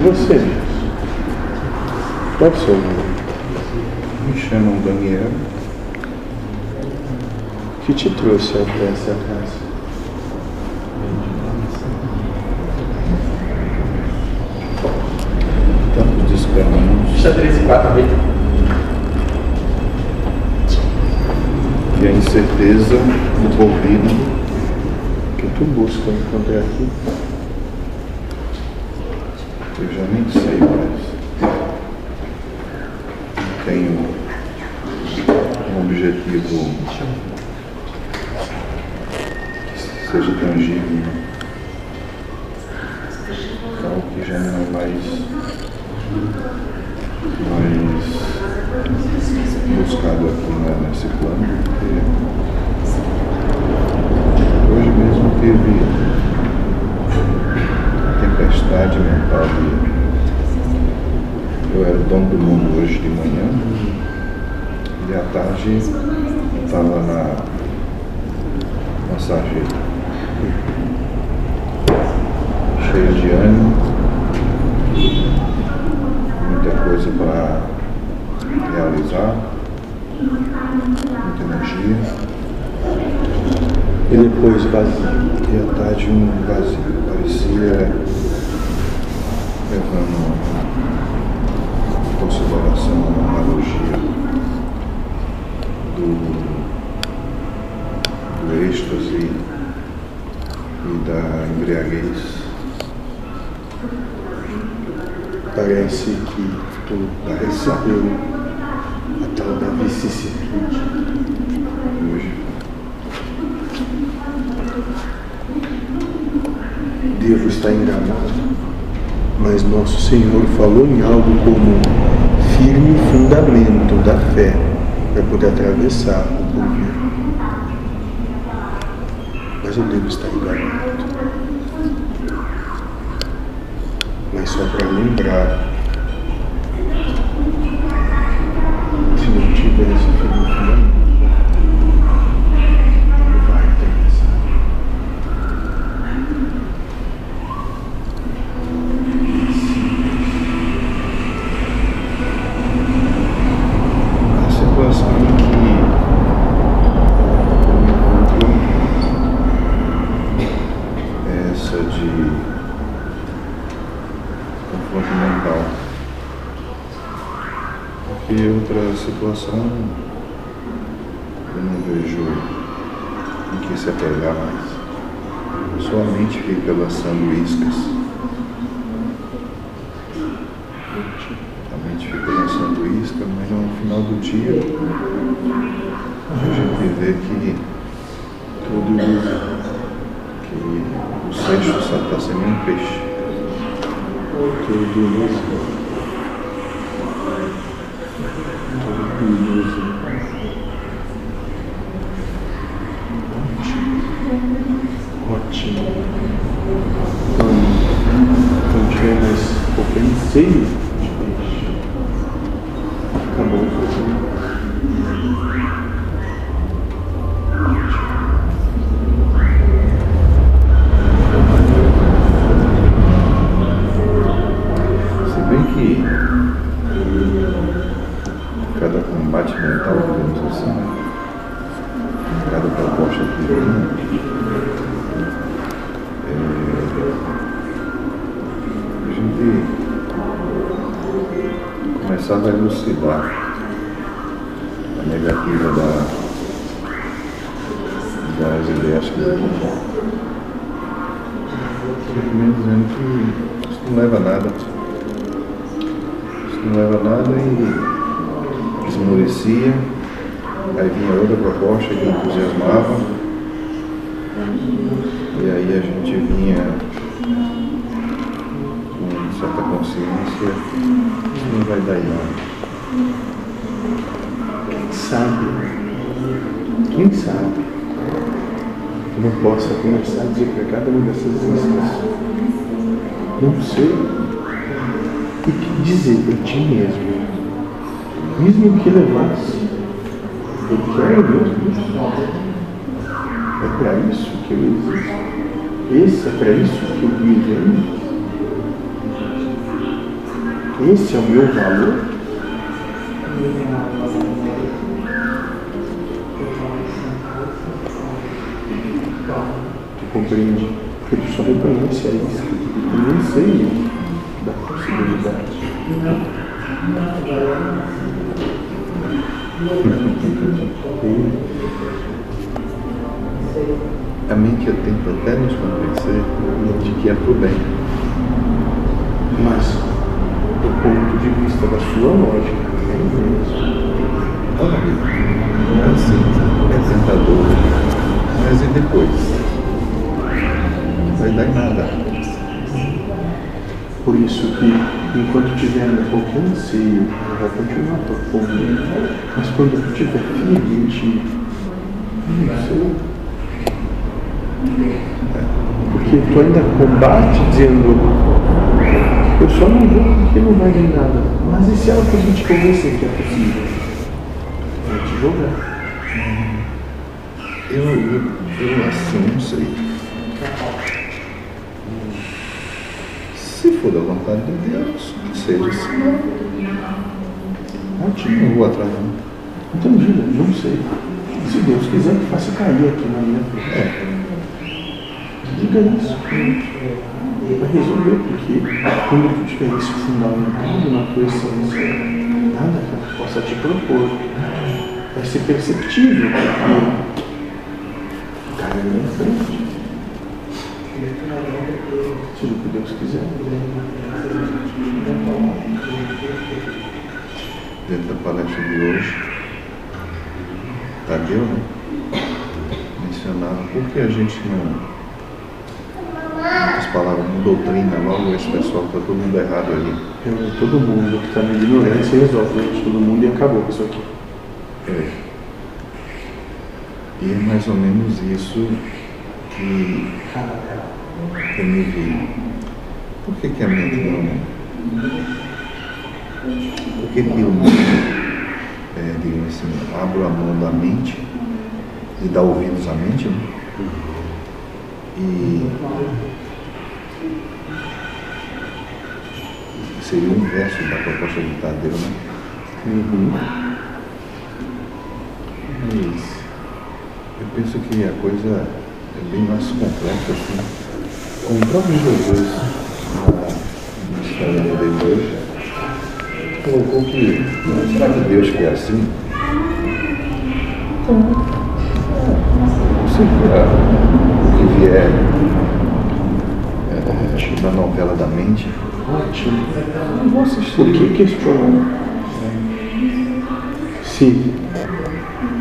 Você mesmo. Qual é o seu nome? Me chamam Daniel. O que te trouxe até essa casa? Tantos descaminhos Ficha 3 e 4, bem. e a incerteza. O que tu busca é aqui? Eu já nem sei mais. Tenho um objetivo que seja tangível. Algo que já não é mais, mais buscado aqui né, nesse plano. Porque hoje mesmo teve tempestade mental de eu era o dono do mundo hoje de manhã e à tarde estava na, sarjeta. Cheio de ânimo, muita coisa para realizar, muita energia E depois vazio. e à tarde um vazio. Parecia levando consideração a analogia do, do êxtase e da embriaguez. Parece que tu recebeu a tal da vicissitude. Hoje, Devo estar enganado, mas nosso Senhor falou em algo como firme fundamento da fé para poder atravessar o porvir. Mas eu devo estar enganado. Mas só para lembrar, se não tiver esse firme fundamento, não vai atravessar. a situação em que eu me encontro é essa de confronto mental. Porque eu não vejo em que se apegar mais. Sua mente fica lançando iscas. A mente fica lançando isca, mas no final do dia a gente vê que tudo que o sexto só está sendo um peixe. Tudo Ótimo. Então, quando tiver mais pouco é, a gente começava a elucidar a negativa da, das ideias que. Simplesmente dizendo que isso não leva a nada. Isso não leva a nada e esmorecia. Aí vinha outra proposta que entusiasmava. E aí a gente vinha com certa consciência, não vai dar nada. Quem sabe? Quem sabe? Tu não possa começar a dizer para cada uma dessas iscas. Não sei. E que dizer para ti mesmo. Mesmo que levasse. Eu quero mesmo. É para isso que eu existo. Esse é para isso que eu me venho. Esse é o meu valor? Tu compreende? Porque tu só reconhece a isso. Eu nem sei da possibilidade. A mente tenta até nos convencer de que é pro bem. Mas, do ponto de vista da sua lógica, é imenso. É assim, é tentador. Mas e depois? Vai dar em nada. Por isso que, enquanto tiver ainda qualquer anseio, vai continuar tua fome. Mas quando tu tiver ti, não sei. Porque tu ainda combate dizendo, eu só não vou porque não vai dar nada. Mas e se ela conseguir te convencer que é possível? Vai te jogar. Eu, eu, eu assim, não sei. Se for da vontade de Deus, que seja assim. Ótimo. Não vou atrás não. Entendido, não sei. Se Deus quiser que faça cair aqui na minha frente. É, Diga isso. Vai resolver, porque quando tu tiver isso fundamentado na tua essência, nada que possa te propor vai ser perceptível, porque cai na minha frente. Seja o que Deus quiser. dentro da palestra de hoje, Tadeu, né? Mencionava por que a gente não. Doutrina logo esse pessoal está todo mundo errado ali. Eu, todo mundo que está na ignorância resolve, gente, todo mundo e acabou com isso aqui. É. E é mais ou menos isso que eu me vi. Por que, que a mente não. Por que, que eu não, é, digamos assim, abro a mão da mente e dá ouvidos à mente, né? E seria o inverso da proposta de Tadeu, né? Uhum. Mas eu penso que a coisa é bem mais complexa assim. Como o próprio Jesus, na, história dele hoje, colocou que, "Não, será que Deus quer assim? Então, se o que vier é, na novela da mente, Ótimo. eu vou assistir. Por que questionar? Se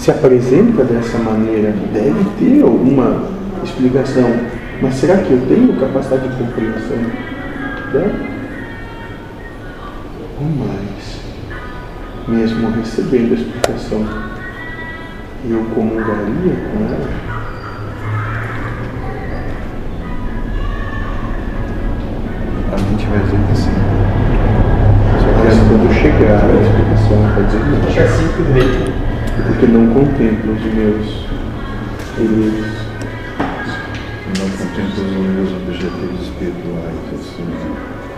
se apresenta dessa maneira, deve ter alguma explicação. Mas será que eu tenho capacidade de compreensão? Deve. Ou mais, mesmo recebendo a explicação, eu comungaria com ela? Chegar a explicação, vai dizer não. Acho que é meio. Porque não contemplo os meus queridos. não contempla os meus objetivos espirituais, assim,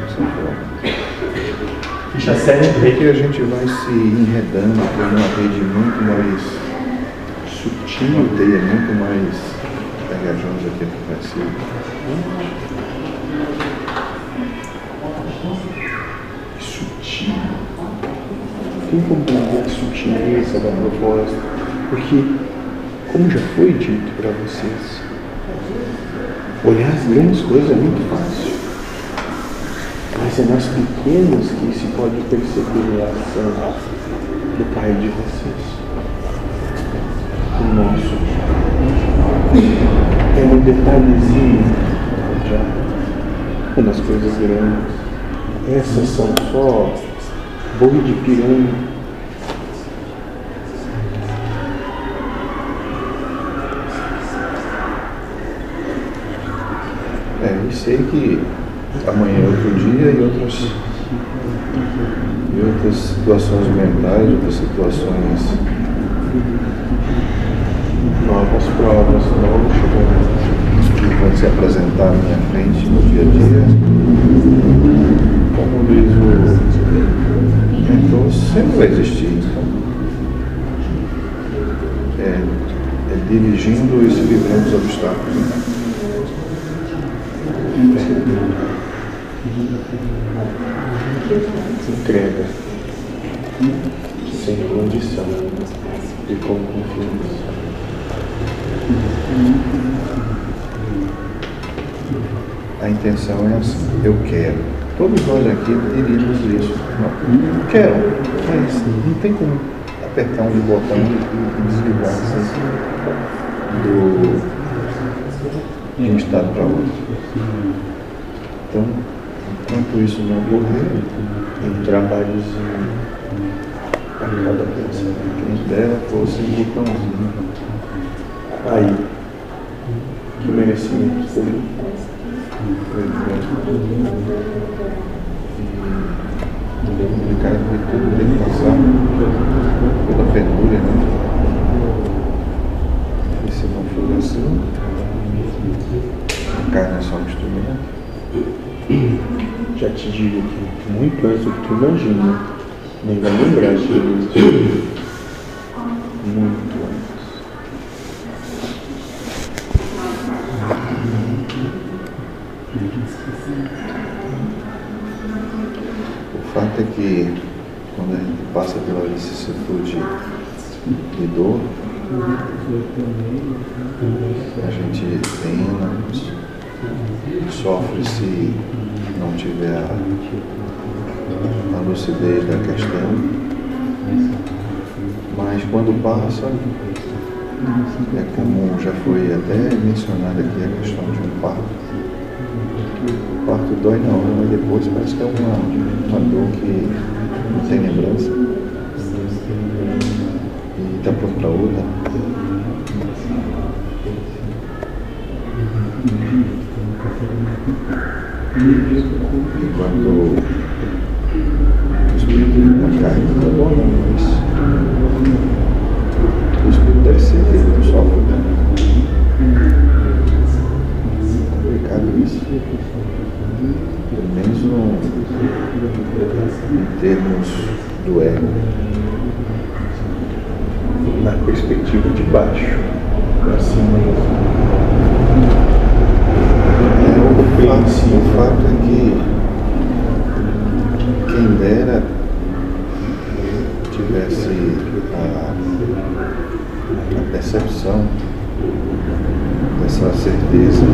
dessa forma. Ficha séria do Porque rei. a gente vai se enredando por uma rede muito mais Sutil. uma teia muito mais pegajosa que a que vai ser. Compreender a sutileza da proposta? Porque, como já foi dito para vocês, olhar as grandes coisas é muito fácil. Mas é nas pequenas que se pode perceber a ação do Pai de vocês. O nosso. É no detalhezinho já. Nas coisas grandes. Essas são só boi de piranha. É, e sei que amanhã é outro dia e outras, e outras situações mentais, outras situações Novas provas, novos chegando. que vão se apresentar à minha frente no dia a dia. Como diz o sempre vai existir. É, é dirigindo e se livrando dos obstáculos. Entrega. Sem condição. E com confiança. A intenção é assim, eu quero. Todos nós aqui diríamos isso. Não, quero, mas não tem como apertar um botão e desligar assim, do, de um estado para outro. Então, enquanto isso não ocorrer, Um trabalhozinho a cada pensamento. quem dera fosse um botãozinho. Aí, que merecimento. O cara vê tudo que passar pela penúria, né? E se não for assim, a carne é só um instrumento. Já te digo que muito antes do que tu imagina, nem vai lembrar de. Muito passa pela vicissitude de dor, a gente pena, sofre se não tiver a, a lucidez da questão, mas quando passa, é como já foi até mencionado aqui a questão de um parto. O parto dói na hora, mas depois parece que é uma, uma dor que tem lembrança. E está pronto para outra. Enquanto o espírito na carne está bom, mas o espírito deve ser ele não sofre. Né? Pelo menos no, em termos do ego. Na perspectiva de baixo, pra cima. É, o, fato, o fato é que quem dera tivesse a, a percepção dessa certeza,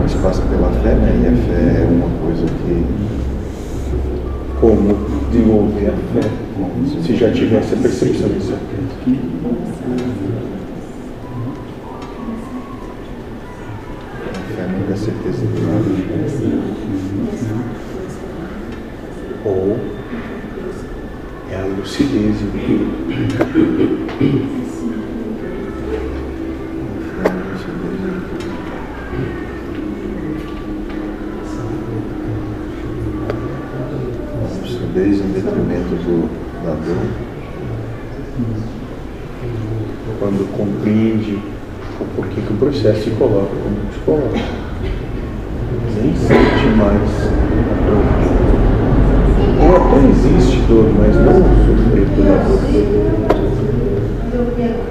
mas passa pela fé, né? E a fé é uma coisa que Como desenvolver a fé se já tivesse a percepção disso. a fé nunca é certeza de nada. Ou é a lucidez Lucidez em detrimento do, da dor. Quando compreende o porquê que o processo se coloca como se coloca. Nem sente mais a dor. Ou até existe dor, mas não o sofrer pela dor.